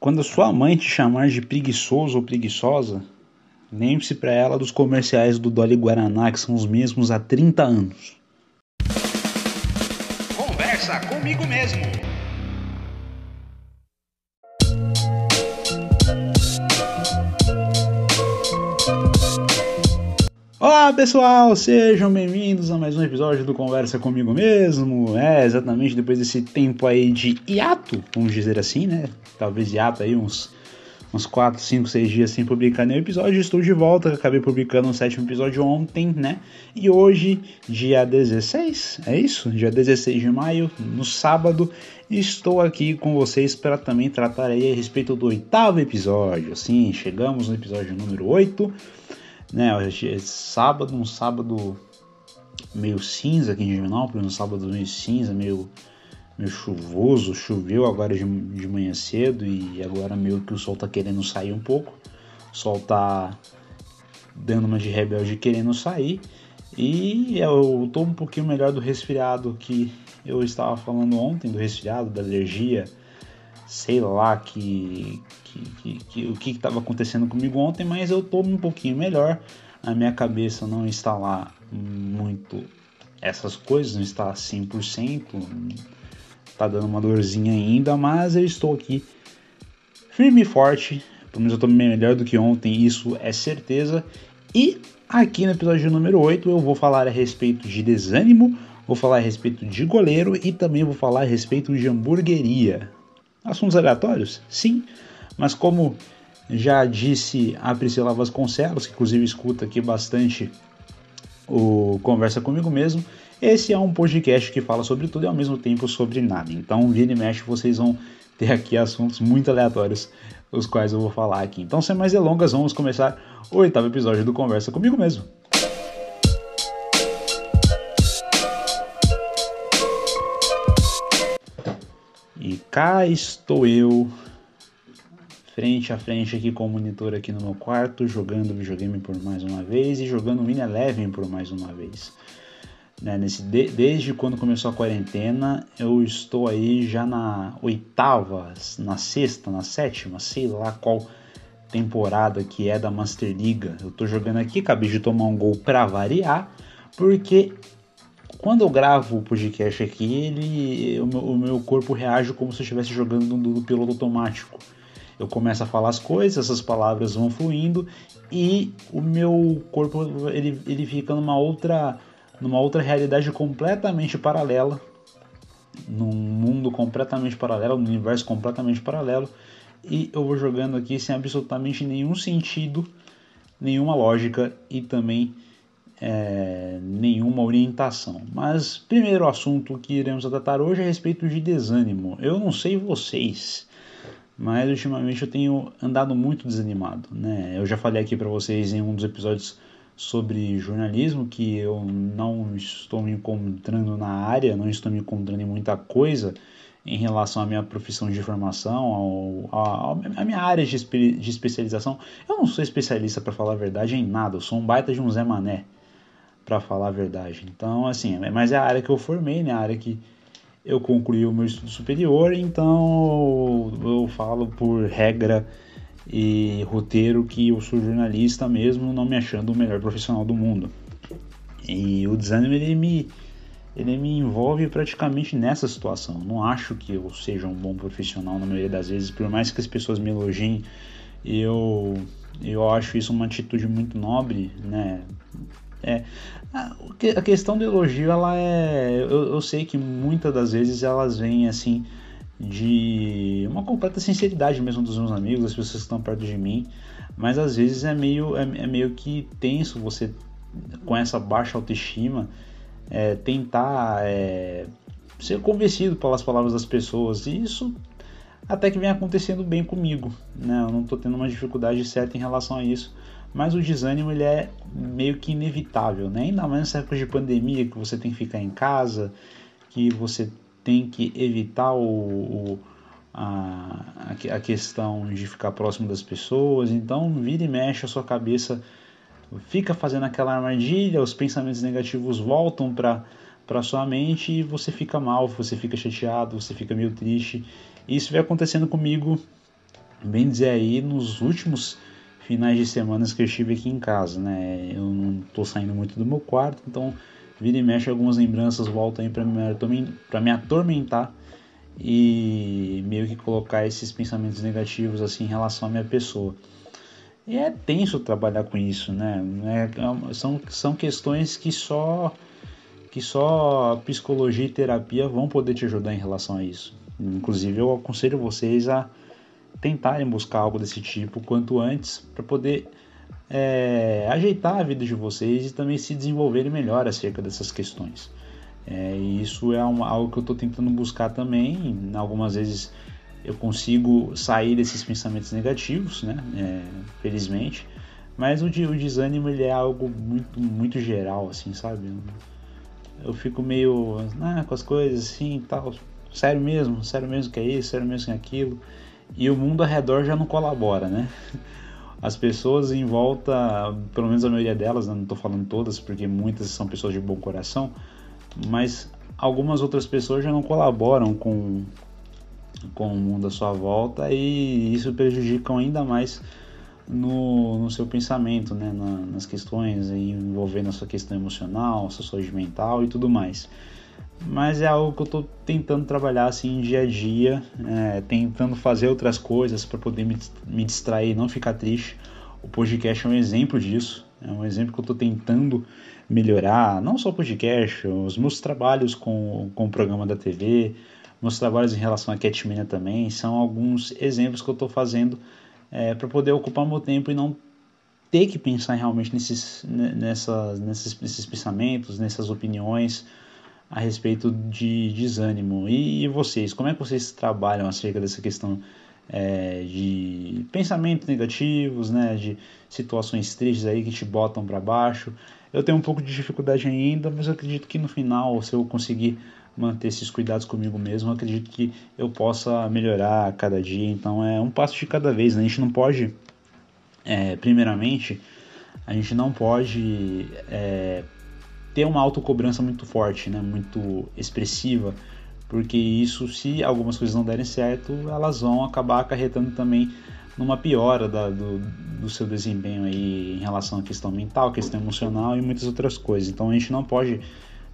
Quando sua mãe te chamar de preguiçoso ou preguiçosa, lembre-se para ela dos comerciais do Dolly Guaraná, que são os mesmos há 30 anos. Conversa comigo mesmo. Olá pessoal, sejam bem-vindos a mais um episódio do Conversa Comigo Mesmo. É, exatamente depois desse tempo aí de hiato, vamos dizer assim, né? Talvez hiato aí uns, uns 4, 5, 6 dias sem publicar nenhum episódio. Estou de volta, acabei publicando o um sétimo episódio ontem, né? E hoje, dia 16, é isso? Dia 16 de maio, no sábado, estou aqui com vocês para também tratar aí a respeito do oitavo episódio. Sim, chegamos no episódio número 8 né? Hoje é sábado, um sábado meio cinza aqui em Divinópolis, um sábado meio cinza, meio, meio chuvoso, choveu agora de, de manhã cedo e agora meio que o sol tá querendo sair um pouco, o sol tá dando uma de rebelde querendo sair e eu tô um pouquinho melhor do resfriado que eu estava falando ontem, do resfriado, da alergia, sei lá que, que, que, que o que estava acontecendo comigo ontem, mas eu tô um pouquinho melhor. A minha cabeça não está lá muito essas coisas, não está 100%, tá dando uma dorzinha ainda, mas eu estou aqui firme e forte. Pelo menos eu tô melhor do que ontem, isso é certeza. E aqui no episódio número 8 eu vou falar a respeito de desânimo, vou falar a respeito de goleiro e também vou falar a respeito de hamburgueria. Assuntos aleatórios? Sim, mas como já disse a Priscila Vasconcelos, que inclusive escuta aqui bastante o Conversa Comigo Mesmo, esse é um podcast que fala sobre tudo e ao mesmo tempo sobre nada. Então, vira e mexe, vocês vão ter aqui assuntos muito aleatórios, os quais eu vou falar aqui. Então, sem mais delongas, vamos começar o oitavo episódio do Conversa Comigo Mesmo. E cá estou eu, frente a frente aqui com o monitor aqui no meu quarto, jogando videogame por mais uma vez e jogando Mini Eleven por mais uma vez. Né, nesse, de, desde quando começou a quarentena, eu estou aí já na oitava, na sexta, na sétima, sei lá qual temporada que é da Master Liga. Eu tô jogando aqui, acabei de tomar um gol para variar, porque quando eu gravo o podcast aqui, ele, o, meu, o meu corpo reage como se eu estivesse jogando no piloto automático. Eu começo a falar as coisas, essas palavras vão fluindo e o meu corpo ele, ele fica numa outra, numa outra realidade completamente paralela, num mundo completamente paralelo, num universo completamente paralelo e eu vou jogando aqui sem absolutamente nenhum sentido, nenhuma lógica e também é, nenhuma orientação. Mas primeiro assunto que iremos tratar hoje é a respeito de desânimo. Eu não sei vocês, mas ultimamente eu tenho andado muito desanimado. Né? Eu já falei aqui para vocês em um dos episódios sobre jornalismo que eu não estou me encontrando na área, não estou me encontrando em muita coisa em relação à minha profissão de formação, ao, à minha área de, de especialização. Eu não sou especialista, para falar a verdade, em nada. Eu sou um baita de um Zé Mané para falar a verdade. Então, assim, mas é a área que eu formei, né? A área que eu concluí o meu estudo superior, então eu falo por regra e roteiro que eu sou jornalista mesmo, não me achando o melhor profissional do mundo. E o desânimo ele me ele me envolve praticamente nessa situação. Não acho que eu seja um bom profissional na maioria das vezes, por mais que as pessoas me elogiem, eu eu acho isso uma atitude muito nobre, né? É, a questão do elogio, ela é. Eu, eu, sei que muitas das vezes elas vêm assim de uma completa sinceridade mesmo dos meus amigos, das pessoas que estão perto de mim, mas às vezes é meio, é, é meio que tenso você, com essa baixa autoestima, é, tentar é, ser convencido pelas palavras das pessoas, e isso até que vem acontecendo bem comigo, né? Eu não estou tendo uma dificuldade certa em relação a isso mas o desânimo ele é meio que inevitável, né? Ainda mais nessa época de pandemia que você tem que ficar em casa, que você tem que evitar o, o a, a questão de ficar próximo das pessoas, então vira e mexe a sua cabeça, fica fazendo aquela armadilha, os pensamentos negativos voltam para para sua mente e você fica mal, você fica chateado, você fica meio triste. Isso vem acontecendo comigo bem dizer aí, nos últimos finais de semanas que eu estive aqui em casa, né? Eu não tô saindo muito do meu quarto, então vira e mexe algumas lembranças voltam aí para me, me atormentar e meio que colocar esses pensamentos negativos assim em relação à minha pessoa. E é tenso trabalhar com isso, né? É, são, são questões que só que só psicologia e terapia vão poder te ajudar em relação a isso. Inclusive eu aconselho vocês a tentarem buscar algo desse tipo quanto antes para poder é, ajeitar a vida de vocês e também se desenvolverem melhor acerca dessas questões. É, e isso é uma, algo que eu estou tentando buscar também. Algumas vezes eu consigo sair desses pensamentos negativos, né? É, felizmente. Mas o, o, desânimo ele é algo muito, muito geral, assim, sabe? Eu, fico meio ah, com as coisas assim tal. Sério mesmo, sério mesmo que é isso, sério mesmo que é aquilo e o mundo ao redor já não colabora, né? As pessoas em volta, pelo menos a maioria delas, né? não estou falando todas, porque muitas são pessoas de bom coração, mas algumas outras pessoas já não colaboram com, com o mundo à sua volta e isso prejudica ainda mais no, no seu pensamento, né? Na, nas questões envolvendo a sua questão emocional, sua saúde mental e tudo mais mas é algo que eu estou tentando trabalhar assim dia a dia, é, tentando fazer outras coisas para poder me, me distrair, não ficar triste. O podcast é um exemplo disso, é um exemplo que eu estou tentando melhorar, não só o podcast, os meus trabalhos com, com o programa da TV, meus trabalhos em relação à Catmania também, são alguns exemplos que eu estou fazendo é, para poder ocupar meu tempo e não ter que pensar realmente nesses, nessas, nesses, nesses pensamentos, nessas opiniões, a respeito de desânimo. E, e vocês, como é que vocês trabalham acerca dessa questão é, de pensamentos negativos, né, de situações tristes aí que te botam para baixo? Eu tenho um pouco de dificuldade ainda, mas eu acredito que no final, se eu conseguir manter esses cuidados comigo mesmo, acredito que eu possa melhorar a cada dia. Então é um passo de cada vez. Né? A gente não pode, é, primeiramente, a gente não pode é, ter uma autocobrança muito forte, né, muito expressiva, porque isso, se algumas coisas não derem certo, elas vão acabar acarretando também numa piora da, do, do, seu desempenho aí em relação à questão mental, questão emocional e muitas outras coisas. Então a gente não pode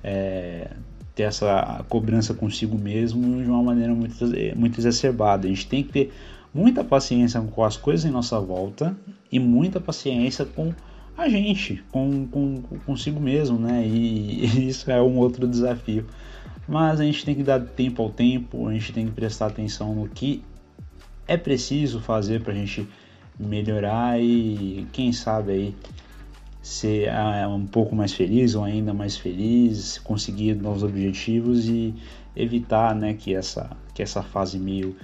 é, ter essa cobrança consigo mesmo de uma maneira muito, muito exacerbada. A gente tem que ter muita paciência com as coisas em nossa volta e muita paciência com a gente, com, com consigo mesmo, né? E, isso é um outro desafio. Mas a gente tem que dar tempo ao tempo, a gente tem que prestar atenção no que é preciso fazer para a gente melhorar e quem sabe aí ser ah, um pouco mais feliz ou ainda mais feliz, conseguir novos objetivos e evitar, né, que essa que essa fase meio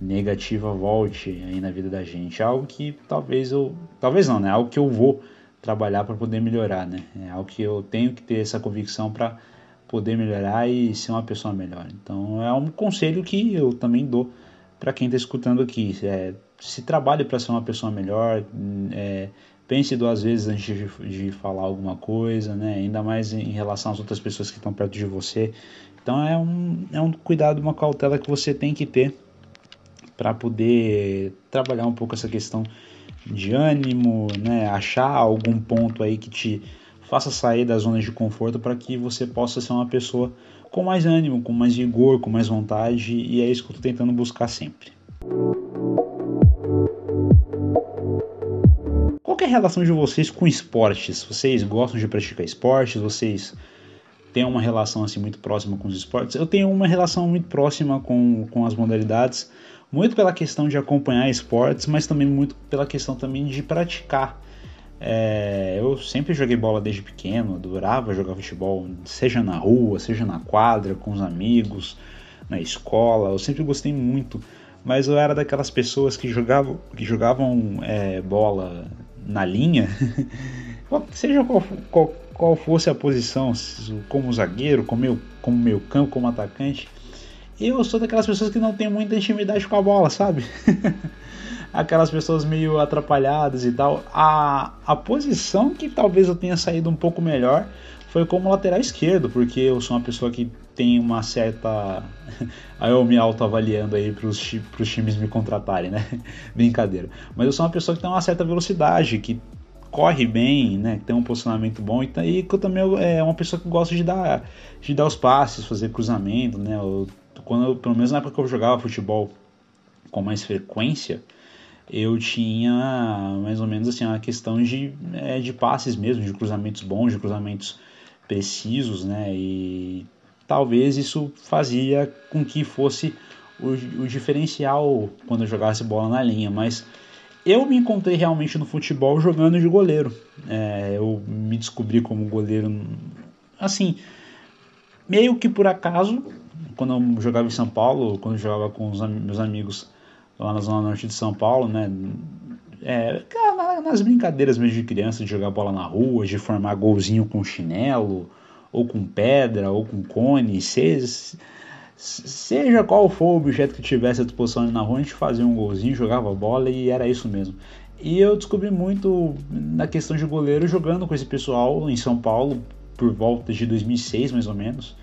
negativa volte aí na vida da gente. Algo que talvez eu, talvez não, né, algo que eu vou trabalhar para poder melhorar, né? É algo que eu tenho que ter essa convicção para poder melhorar e ser uma pessoa melhor. Então é um conselho que eu também dou para quem está escutando aqui. É, se trabalhe para ser uma pessoa melhor, é, pense duas vezes antes de, de, falar alguma coisa, né? Ainda mais em relação às outras pessoas que estão perto de você. Então é um, é um cuidado, uma cautela que você tem que ter para poder trabalhar um pouco essa questão de ânimo, né? Achar algum ponto aí que te faça sair da zona de conforto para que você possa ser uma pessoa com mais ânimo, com mais vigor, com mais vontade, e é isso que eu estou tentando buscar sempre. Qual é a relação de vocês com esportes? Vocês gostam de praticar esportes? Vocês têm uma relação assim muito próxima com os esportes? Eu tenho uma relação muito próxima com, com as modalidades, muito pela questão de acompanhar esportes, mas também muito pela questão também de praticar. É, eu sempre joguei bola desde pequeno, adorava jogar futebol, seja na rua, seja na quadra, com os amigos, na escola, eu sempre gostei muito, mas eu era daquelas pessoas que jogavam, que jogavam é, bola na linha, seja qual, qual, qual, fosse a posição, como zagueiro, como como meio campo, como atacante, eu sou daquelas pessoas que não tem muita intimidade com a bola, sabe? Aquelas pessoas meio atrapalhadas e tal. A, a posição que talvez eu tenha saído um pouco melhor foi como lateral esquerdo, porque eu sou uma pessoa que tem uma certa. aí eu me autoavaliando aí para os times me contratarem, né? Brincadeira. Mas eu sou uma pessoa que tem uma certa velocidade, que corre bem, né? Tem um posicionamento bom e, e que eu também é uma pessoa que gosta de dar, de dar os passes, fazer cruzamento, né? Eu, quando pelo menos na época que eu jogava futebol com mais frequência, eu tinha mais ou menos assim uma questão de, é, de passes mesmo, de cruzamentos bons, de cruzamentos precisos, né? E talvez isso fazia com que fosse o, o diferencial quando eu jogasse bola na linha, mas eu me encontrei realmente no futebol jogando de goleiro. É, eu me descobri como goleiro, assim, meio que por acaso, quando eu jogava em São Paulo, quando eu jogava com os meus amigos lá na zona norte de São Paulo, né? É, nas brincadeiras mesmo de criança, de jogar bola na rua, de formar golzinho com chinelo, ou com pedra, ou com cone, seja, seja qual for o objeto que tivesse à disposição na rua, a gente fazia um golzinho, jogava bola e era isso mesmo. E eu descobri muito na questão de goleiro jogando com esse pessoal em São Paulo por volta de 2006 mais ou menos.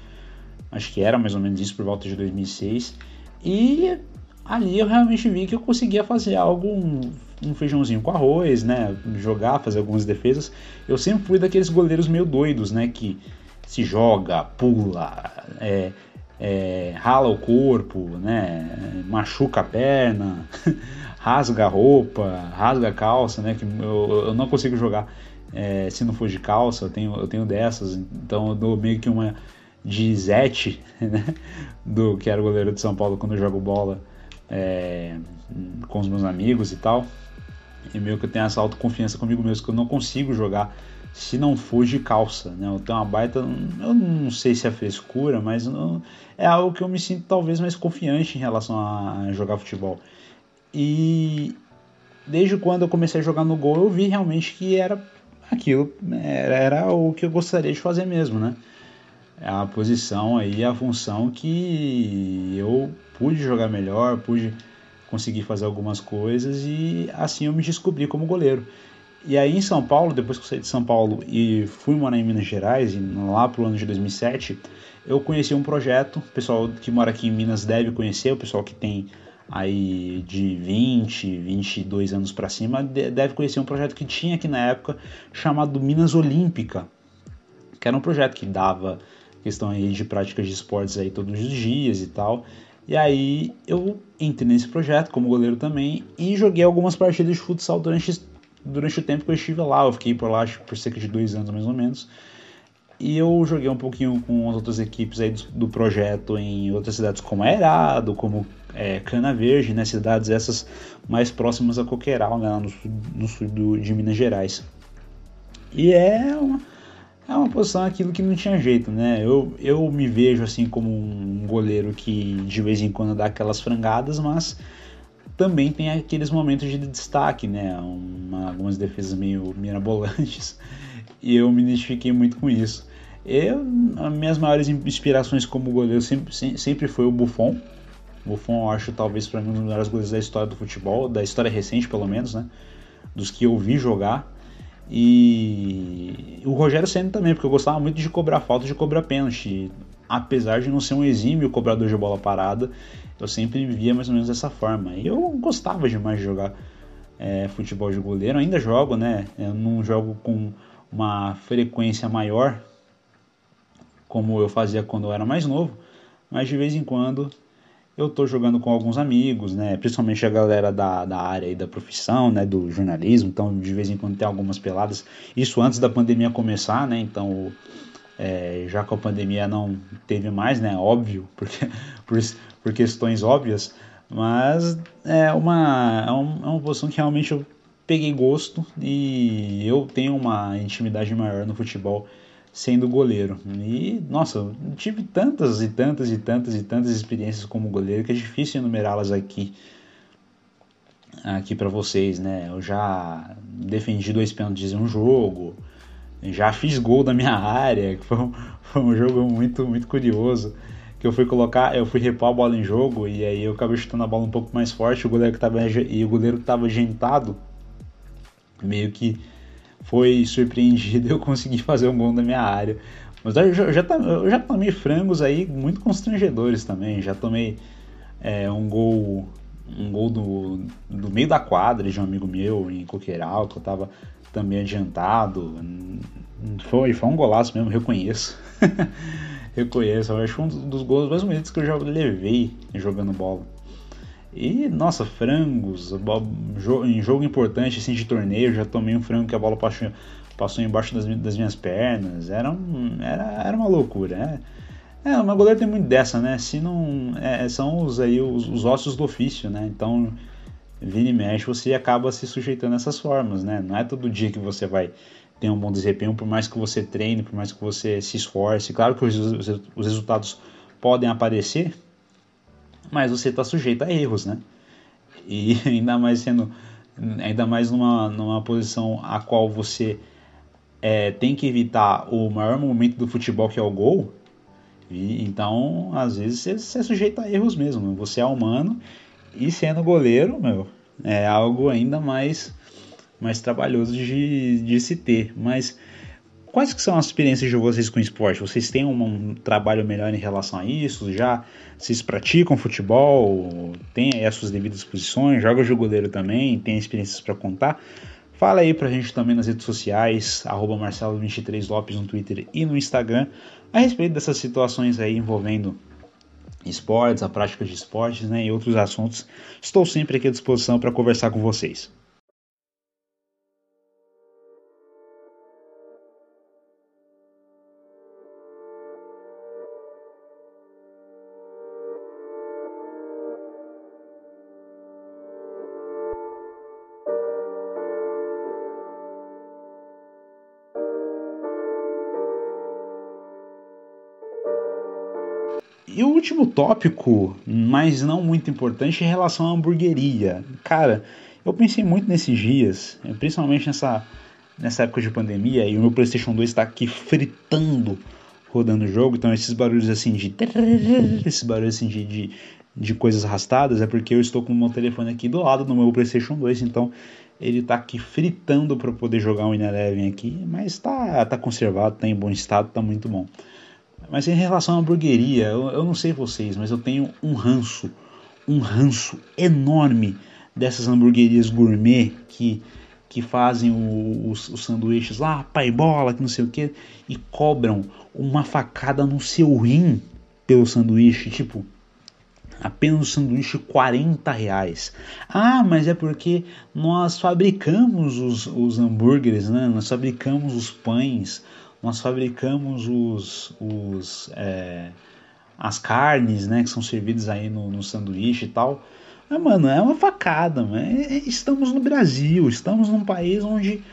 Acho que era mais ou menos isso por volta de 2006. E ali eu realmente vi que eu conseguia fazer algo, um, um, feijãozinho com arroz, né? Jogar, fazer algumas defesas. Eu sempre fui daqueles goleiros meio doidos, né? Que se joga, pula, é, é, rala o corpo, né? Machuca a perna, rasga a roupa, rasga a calça, né? Que eu, eu não consigo jogar é, se não for de calça, eu tenho, eu tenho dessas, então eu dou meio que uma de Zete, né? Do que era goleiro de São Paulo quando eu jogo bola é, com os meus amigos e tal. E meio que eu tenho essa autoconfiança comigo mesmo que eu não consigo jogar se não for de calça, né? Eu tenho uma baita, eu não sei se é frescura, mas não, é algo que eu me sinto talvez mais confiante em relação a jogar futebol. E desde quando eu comecei a jogar no gol, eu vi realmente que era aquilo, era, era o que eu gostaria de fazer mesmo, né? É a posição aí, a função que eu pude jogar melhor, pude conseguir fazer algumas coisas e assim eu me descobri como goleiro. E aí em São Paulo, depois que eu saí de São Paulo e fui morar em Minas Gerais, lá pro ano de 2007, eu conheci um projeto, o pessoal que mora aqui em Minas deve conhecer, o pessoal que tem aí de 20, 22 anos para cima deve conhecer um projeto que tinha aqui na época chamado Minas Olímpica, que era um projeto que dava questão aí de práticas de esportes aí todos os dias e tal. E aí eu entrei nesse projeto como goleiro também e joguei algumas partidas de futsal durante, durante o tempo que eu estive lá. Eu fiquei por lá acho, por cerca de dois anos mais ou menos. E eu joguei um pouquinho com as outras equipes aí do, do projeto em outras cidades como Aerado, como é, Cana Verde, né, cidades essas mais próximas a Coqueiral, né, no sul, no sul do, de Minas Gerais. E é uma, é uma posição aquilo que não tinha jeito, né? Eu, eu me vejo assim como um goleiro que de vez em quando dá aquelas frangadas, mas também tem aqueles momentos de destaque, né? Uma, algumas defesas meio mirabolantes e eu me identifiquei muito com isso. Eu, as minhas maiores inspirações como goleiro sempre, sempre foi o Buffon. Buffon, eu acho talvez para mim um dos melhores goleiros da história do futebol, da história recente pelo menos, né? Dos que eu vi jogar. E o Rogério Senna também, porque eu gostava muito de cobrar falta, de cobrar pênalti. Apesar de não ser um exímio cobrador de bola parada, eu sempre via mais ou menos dessa forma. E eu gostava demais de jogar é, futebol de goleiro, ainda jogo, né? Eu não jogo com uma frequência maior, como eu fazia quando eu era mais novo, mas de vez em quando eu tô jogando com alguns amigos, né? Principalmente a galera da, da área e da profissão, né? Do jornalismo. Então, de vez em quando tem algumas peladas. Isso antes da pandemia começar, né? Então, é, já que a pandemia não teve mais, né? Óbvio, porque, por, por questões óbvias. Mas é uma, é, um, é uma posição que realmente eu peguei gosto e eu tenho uma intimidade maior no futebol sendo goleiro. E, nossa, tive tantas e tantas e tantas e tantas experiências como goleiro que é difícil enumerá-las aqui aqui para vocês, né? Eu já defendi dois pênaltis em um jogo, já fiz gol da minha área, que foi um, foi um jogo muito muito curioso. Que eu fui colocar, eu fui repor a bola em jogo e aí eu acabei chutando a bola um pouco mais forte, o goleiro que tava e o goleiro que tava agentado meio que foi surpreendido eu consegui fazer um gol na minha área. Mas eu já, eu já tomei frangos aí muito constrangedores também. Já tomei é, um gol um gol do, do meio da quadra de um amigo meu em Coqueiral, que eu tava também adiantado. Foi, foi um golaço mesmo, reconheço. reconheço, eu acho um dos gols mais bonitos que eu já levei jogando bola. E, nossa, frangos, em jogo importante assim, de torneio, já tomei um frango que a bola passou, passou embaixo das, das minhas pernas. Era, um, era, era uma loucura, né? É, uma goleiro tem muito dessa, né? Se não. É, são os, aí, os, os ossos do ofício, né? Então, vira e mexe, você acaba se sujeitando a essas formas, né? Não é todo dia que você vai ter um bom desempenho, por mais que você treine, por mais que você se esforce. Claro que os, os resultados podem aparecer, mas você está sujeito a erros, né? E ainda mais sendo, ainda mais numa, numa posição a qual você é, tem que evitar o maior momento do futebol que é o gol. E, então, às vezes você, você é sujeito a erros mesmo. Você é humano e sendo goleiro, meu, é algo ainda mais mais trabalhoso de, de se ter. Mas Quais que são as experiências de vocês com esporte? Vocês têm um, um, trabalho melhor em relação a isso? Já vocês praticam futebol? Tem aí as suas devidas posições? Joga de goleiro também? Tem experiências para contar? Fala aí pra gente também nas redes sociais, Marcelo23Lopes no Twitter e no Instagram, a respeito dessas situações aí envolvendo esportes, a prática de esportes né, e outros assuntos. Estou sempre aqui à disposição para conversar com vocês. Último tópico, mas não muito importante, em relação à hamburgueria. Cara, eu pensei muito nesses dias, principalmente nessa, nessa época de pandemia, e o meu PlayStation 2 está aqui fritando rodando o jogo, então esses barulhos assim de. Esses barulhos assim de, de, de coisas arrastadas é porque eu estou com o meu telefone aqui do lado do meu PlayStation 2, então ele está aqui fritando para poder jogar um Eleven aqui, mas está tá conservado, está em bom estado, está muito bom. Mas em relação à hamburgueria, eu, eu não sei vocês, mas eu tenho um ranço, um ranço enorme dessas hamburguerias gourmet que, que fazem o, os, os, sanduíches lá, pai bola, que não sei o que, e cobram uma facada no seu rim pelo sanduíche, tipo, apenas o sanduíche 40 reais. Ah, mas é porque nós fabricamos os, os hambúrgueres, né? nós fabricamos os pães, nós fabricamos os, os é, as carnes, né, que são servidas aí no, no sanduíche e tal. Mas, mano, é uma facada, mano. É, é, estamos no Brasil, estamos num país onde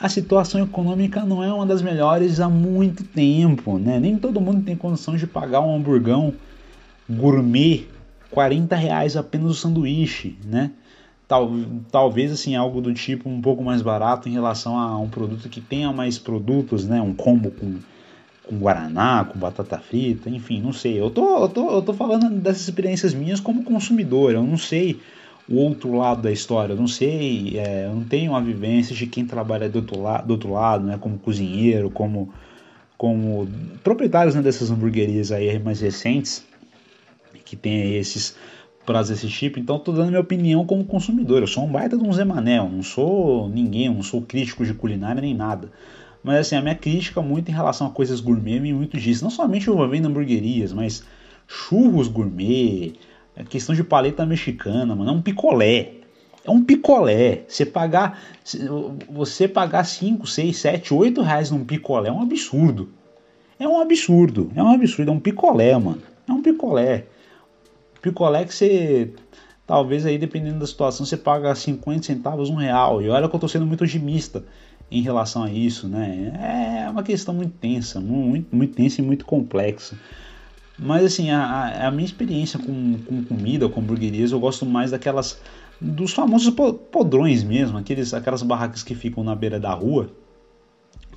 a situação econômica não é uma das melhores há muito tempo, né? Nem todo mundo tem condição de pagar um hamburgão gourmet 40 reais apenas o sanduíche, né? Tal, talvez assim algo do tipo um pouco mais barato em relação a um produto que tenha mais produtos, né? Um combo com, com guaraná, com batata frita, enfim, não sei. Eu tô, eu tô, eu tô falando dessas experiências minhas como consumidor. Eu não sei o outro lado da história. Eu não sei, é, eu não tenho a vivência de quem trabalha do outro, la do outro lado, né? Como cozinheiro, como como proprietários né, dessas hamburguerias aí mais recentes que tem esses prazo desse tipo, então estou dando minha opinião como consumidor. Eu sou um baita de um Zé Manel, não sou ninguém, não sou crítico de culinária nem nada. Mas assim, a minha crítica muito em relação a coisas gourmet vem muito disso. Não somente envolvendo hamburguerias, mas churros gourmet, a questão de paleta mexicana, mano, é um picolé. É um picolé. Você pagar, você pagar 5, 6, 7, 8 reais num picolé é um absurdo. É um absurdo. É um absurdo. É um picolé, mano. É um picolé. Picolé que você, talvez aí dependendo da situação, você paga 50 centavos, um real. E olha que eu estou sendo muito otimista em relação a isso, né? É uma questão muito tensa, muito, muito tensa e muito complexa. Mas assim, a, a minha experiência com, com comida, com hamburguerias, eu gosto mais daquelas dos famosos podrões mesmo, aqueles, aquelas barracas que ficam na beira da rua,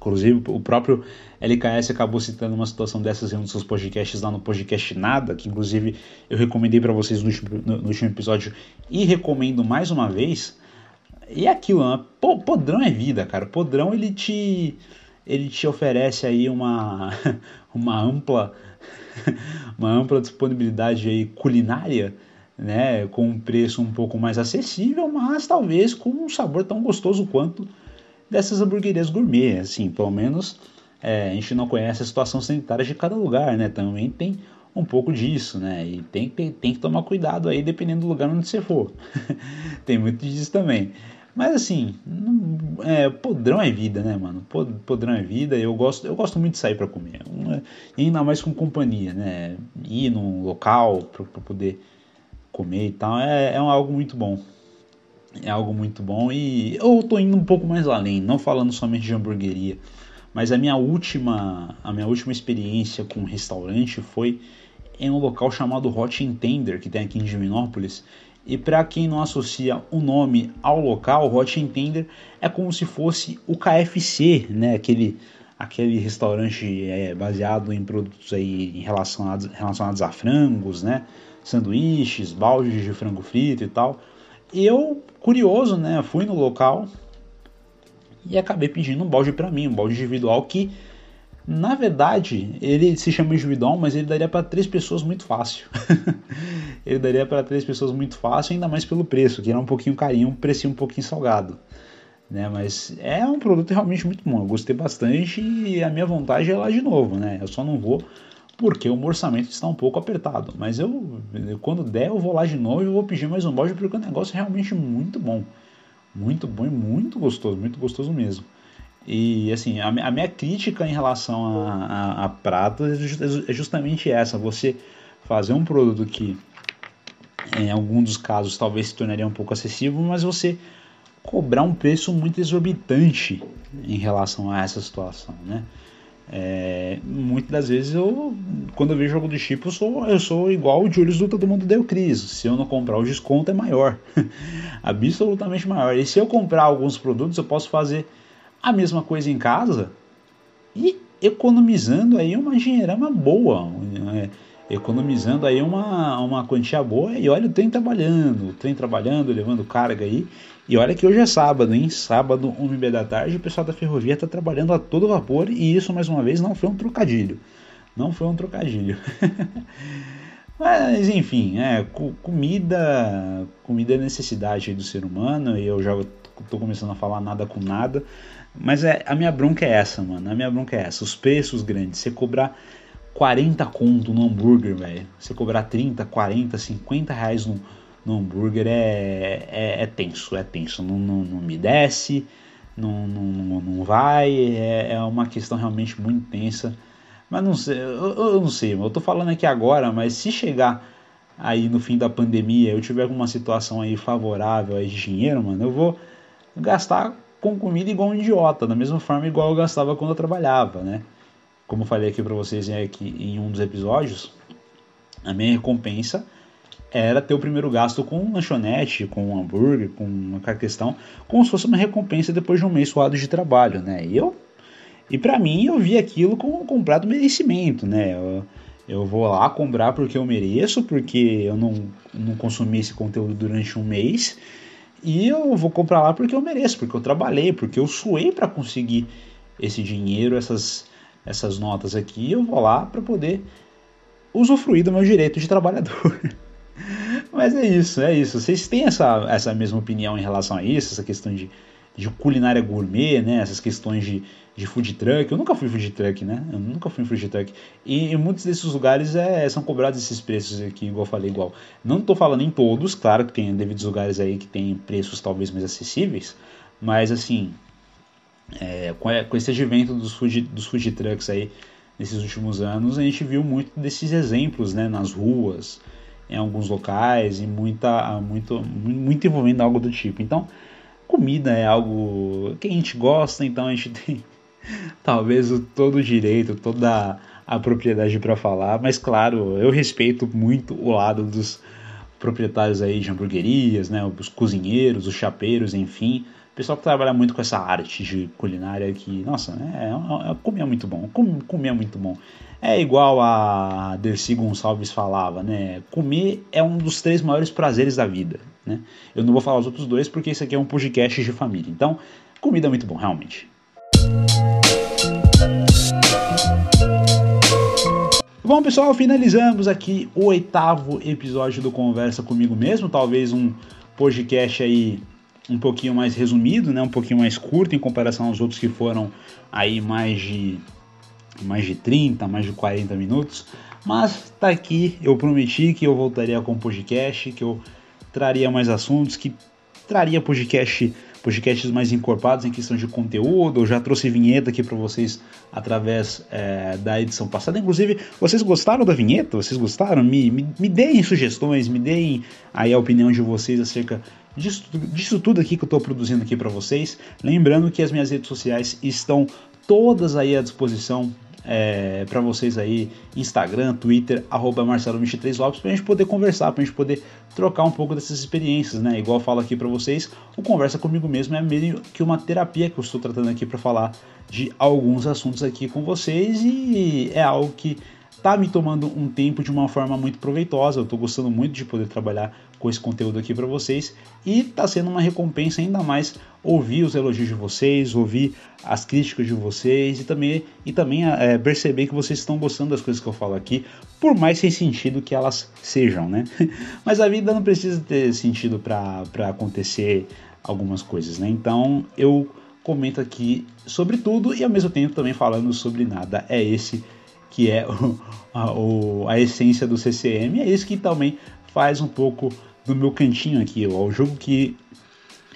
Inclusive, o próprio LKS acabou citando uma situação dessas em um dos seus podcasts lá no podcast Nada, que inclusive eu recomendei para vocês no último, no último, episódio e recomendo mais uma vez. E é aquilo, né? podrão é vida, cara. Podrão ele te ele te oferece aí uma uma ampla uma ampla disponibilidade aí culinária, né, com um preço um pouco mais acessível, mas talvez com um sabor tão gostoso quanto dessas hamburguerias gourmet, assim, pelo menos é, a gente não conhece a situação sanitária de cada lugar, né? Também tem um pouco disso, né? E tem, tem, tem que tomar cuidado aí dependendo do lugar onde você for. tem muito disso também. Mas assim, é, podrão é vida, né, mano? Podrão é vida. Eu gosto, eu gosto muito de sair para comer. E ainda mais com companhia, né? Ir num local para poder comer e tal é, é algo muito bom. É algo muito bom e eu tô indo um pouco mais além, não falando somente de hamburgueria mas a minha última, a minha última experiência com um restaurante foi em um local chamado Hot Intender, que tem aqui em Divinópolis. E para quem não associa o nome ao local, Hot Intender é como se fosse o KFC, né? Aquele, aquele restaurante é, baseado em produtos aí relacionados, relacionados a frangos, né? Sanduíches, baldes de frango frito e tal. Eu, curioso, né? Fui no local, e acabei pedindo um balde para mim, um balde individual que na verdade, ele se chama individual, mas ele daria para três pessoas muito fácil. ele daria para três pessoas muito fácil, ainda mais pelo preço, que era um pouquinho carinho, um precinho um pouquinho salgado. Né? Mas é um produto realmente muito bom. Eu gostei bastante e a minha vontade é lá de novo, né? Eu só não vou porque o orçamento está um pouco apertado. Mas eu, quando der, eu vou lá de novo e vou pedir mais um balde porque o negócio é realmente muito bom. Muito bom e muito gostoso, muito gostoso mesmo. E assim, a, a minha crítica em relação a, a, a prato é, é justamente essa: você fazer um produto que, em algum dos casos, talvez se tornaria um pouco acessível, mas você cobrar um preço muito exorbitante em relação a essa situação, né? É, muitas das vezes eu, quando eu vejo jogo do tipo, eu sou, eu sou igual o Julius do Todo Mundo Deu Cris. Se eu não comprar, o desconto é maior, absolutamente maior. E se eu comprar alguns produtos, eu posso fazer a mesma coisa em casa e economizando aí uma dinheirama boa, é, economizando aí uma, uma quantia boa. E olha o trem trabalhando, o trem trabalhando, levando carga aí. E olha que hoje é sábado, hein? Sábado, 1 h da tarde, o pessoal da ferrovia está trabalhando a todo vapor e isso, mais uma vez, não foi um trocadilho. Não foi um trocadilho. Mas enfim, é, comida, comida é necessidade do ser humano e eu já estou começando a falar nada com nada. Mas é, a minha bronca é essa, mano. A minha bronca é essa. Os preços grandes. Você cobrar 40 conto no hambúrguer, velho. Você cobrar 30, 40, 50 reais no, no hambúrguer é, é, é tenso, é tenso. Não, não, não me desce, não, não, não vai, é, é uma questão realmente muito tensa. Mas não sei, eu, eu não sei, eu tô falando aqui agora, mas se chegar aí no fim da pandemia, eu tiver alguma situação aí favorável aí de dinheiro, mano, eu vou gastar com comida igual um idiota, da mesma forma igual eu gastava quando eu trabalhava, né? Como falei aqui para vocês aqui em um dos episódios, a minha recompensa era ter o primeiro gasto com lanchonete, com um hambúrguer, com uma questão, como se fosse uma recompensa depois de um mês suado de trabalho, né? E eu e para mim eu vi aquilo como um comprado merecimento, né? Eu, eu vou lá comprar porque eu mereço, porque eu não, não consumi esse conteúdo durante um mês. E eu vou comprar lá porque eu mereço, porque eu trabalhei, porque eu suei para conseguir esse dinheiro, essas, essas notas aqui. Eu vou lá para poder usufruir do meu direito de trabalhador. Mas é isso, é isso. Vocês têm essa, essa mesma opinião em relação a isso, essa questão de, de culinária gourmet, né? Essas questões de, de food truck. Eu nunca fui food truck, né? Eu nunca fui food truck. E em muitos desses lugares é, são cobrados esses preços aqui, igual eu falei, igual. Não estou falando em todos, claro que tem devidos lugares aí que tem preços talvez mais acessíveis, mas assim, é, com, com esse advento dos food, dos food trucks aí nesses últimos anos, a gente viu muito desses exemplos, né? Nas ruas, em alguns locais e muita, muito, muito envolvendo algo do tipo. Então, comida é algo que a gente gosta, então a gente tem talvez o, todo o direito, toda a propriedade para falar, mas claro, eu respeito muito o lado dos proprietários aí de hamburguerias, né, os cozinheiros, os chapeiros, enfim, pessoal que trabalha muito com essa arte de culinária que, nossa, é, é, é comer é muito bom, comer é muito bom. É igual a Dercy Gonçalves falava, né? Comer é um dos três maiores prazeres da vida, né? Eu não vou falar os outros dois porque esse aqui é um podcast de família. Então, comida é muito bom, realmente. Bom, pessoal, finalizamos aqui o oitavo episódio do Conversa Comigo Mesmo. Talvez um podcast aí um pouquinho mais resumido, né? Um pouquinho mais curto em comparação aos outros que foram aí mais de mais de 30, mais de 40 minutos. Mas tá aqui, eu prometi que eu voltaria com o podcast, que eu traria mais assuntos, que traria podcast, podcasts mais encorpados em questão de conteúdo. Eu já trouxe vinheta aqui para vocês através é, da edição passada. Inclusive, vocês gostaram da vinheta? Vocês gostaram? Me, me, me deem sugestões, me deem aí a opinião de vocês acerca disso, disso tudo aqui que eu estou produzindo aqui para vocês. Lembrando que as minhas redes sociais estão todas aí à disposição é, para vocês aí, Instagram, Twitter, arroba Marcelo 23 Lopes, para a gente poder conversar, para a gente poder trocar um pouco dessas experiências, né? Igual eu falo aqui para vocês, o Conversa Comigo Mesmo é meio que uma terapia que eu estou tratando aqui para falar de alguns assuntos aqui com vocês e é algo que tá me tomando um tempo de uma forma muito proveitosa. Eu estou gostando muito de poder trabalhar com esse conteúdo aqui para vocês e está sendo uma recompensa ainda mais ouvir os elogios de vocês, ouvir as críticas de vocês e também, e também é, perceber que vocês estão gostando das coisas que eu falo aqui, por mais sem sentido que elas sejam, né? Mas a vida não precisa ter sentido para acontecer algumas coisas, né? Então eu comento aqui sobre tudo e ao mesmo tempo também falando sobre nada. É esse que é o, a, o, a, essência do CCM, é isso que também faz um pouco do meu cantinho aqui. Eu jogo que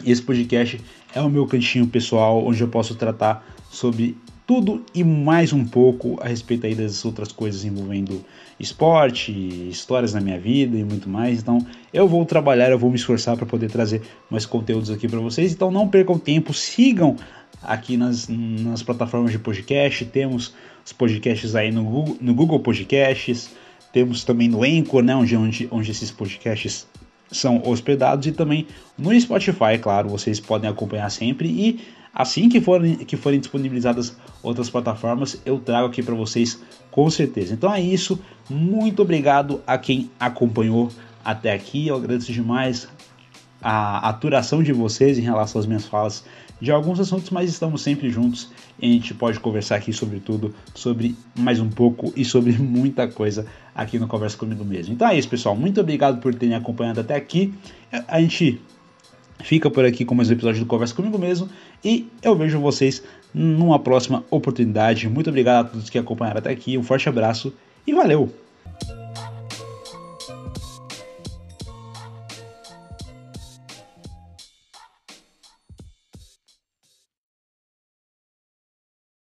esse podcast é o meu cantinho pessoal, onde eu posso tratar sobre tudo e mais um pouco a respeito aí das outras coisas envolvendo esporte, histórias na minha vida e muito mais. Então, eu vou trabalhar, eu vou me esforçar para poder trazer mais conteúdos aqui para vocês. Então, não percam tempo, sigam aqui nas, nas plataformas de podcast. Temos os podcasts aí no Google, no Google Podcasts, temos também no Anchor, né, onde, onde, onde esses podcasts são hospedados, e também no Spotify, claro, vocês podem acompanhar sempre. E assim que forem, que forem disponibilizadas outras plataformas, eu trago aqui para vocês com certeza. Então é isso, muito obrigado a quem acompanhou até aqui, eu agradeço demais a aturação de vocês em relação às minhas falas de alguns assuntos, mas estamos sempre juntos e a gente pode conversar aqui sobre tudo, sobre mais um pouco e sobre muita coisa aqui no Conversa Comigo Mesmo. Então é isso, pessoal. Muito obrigado por terem acompanhado até aqui. A gente fica por aqui com mais um episódio do Conversa Comigo Mesmo e eu vejo vocês numa próxima oportunidade. Muito obrigado a todos que acompanharam até aqui. Um forte abraço e valeu!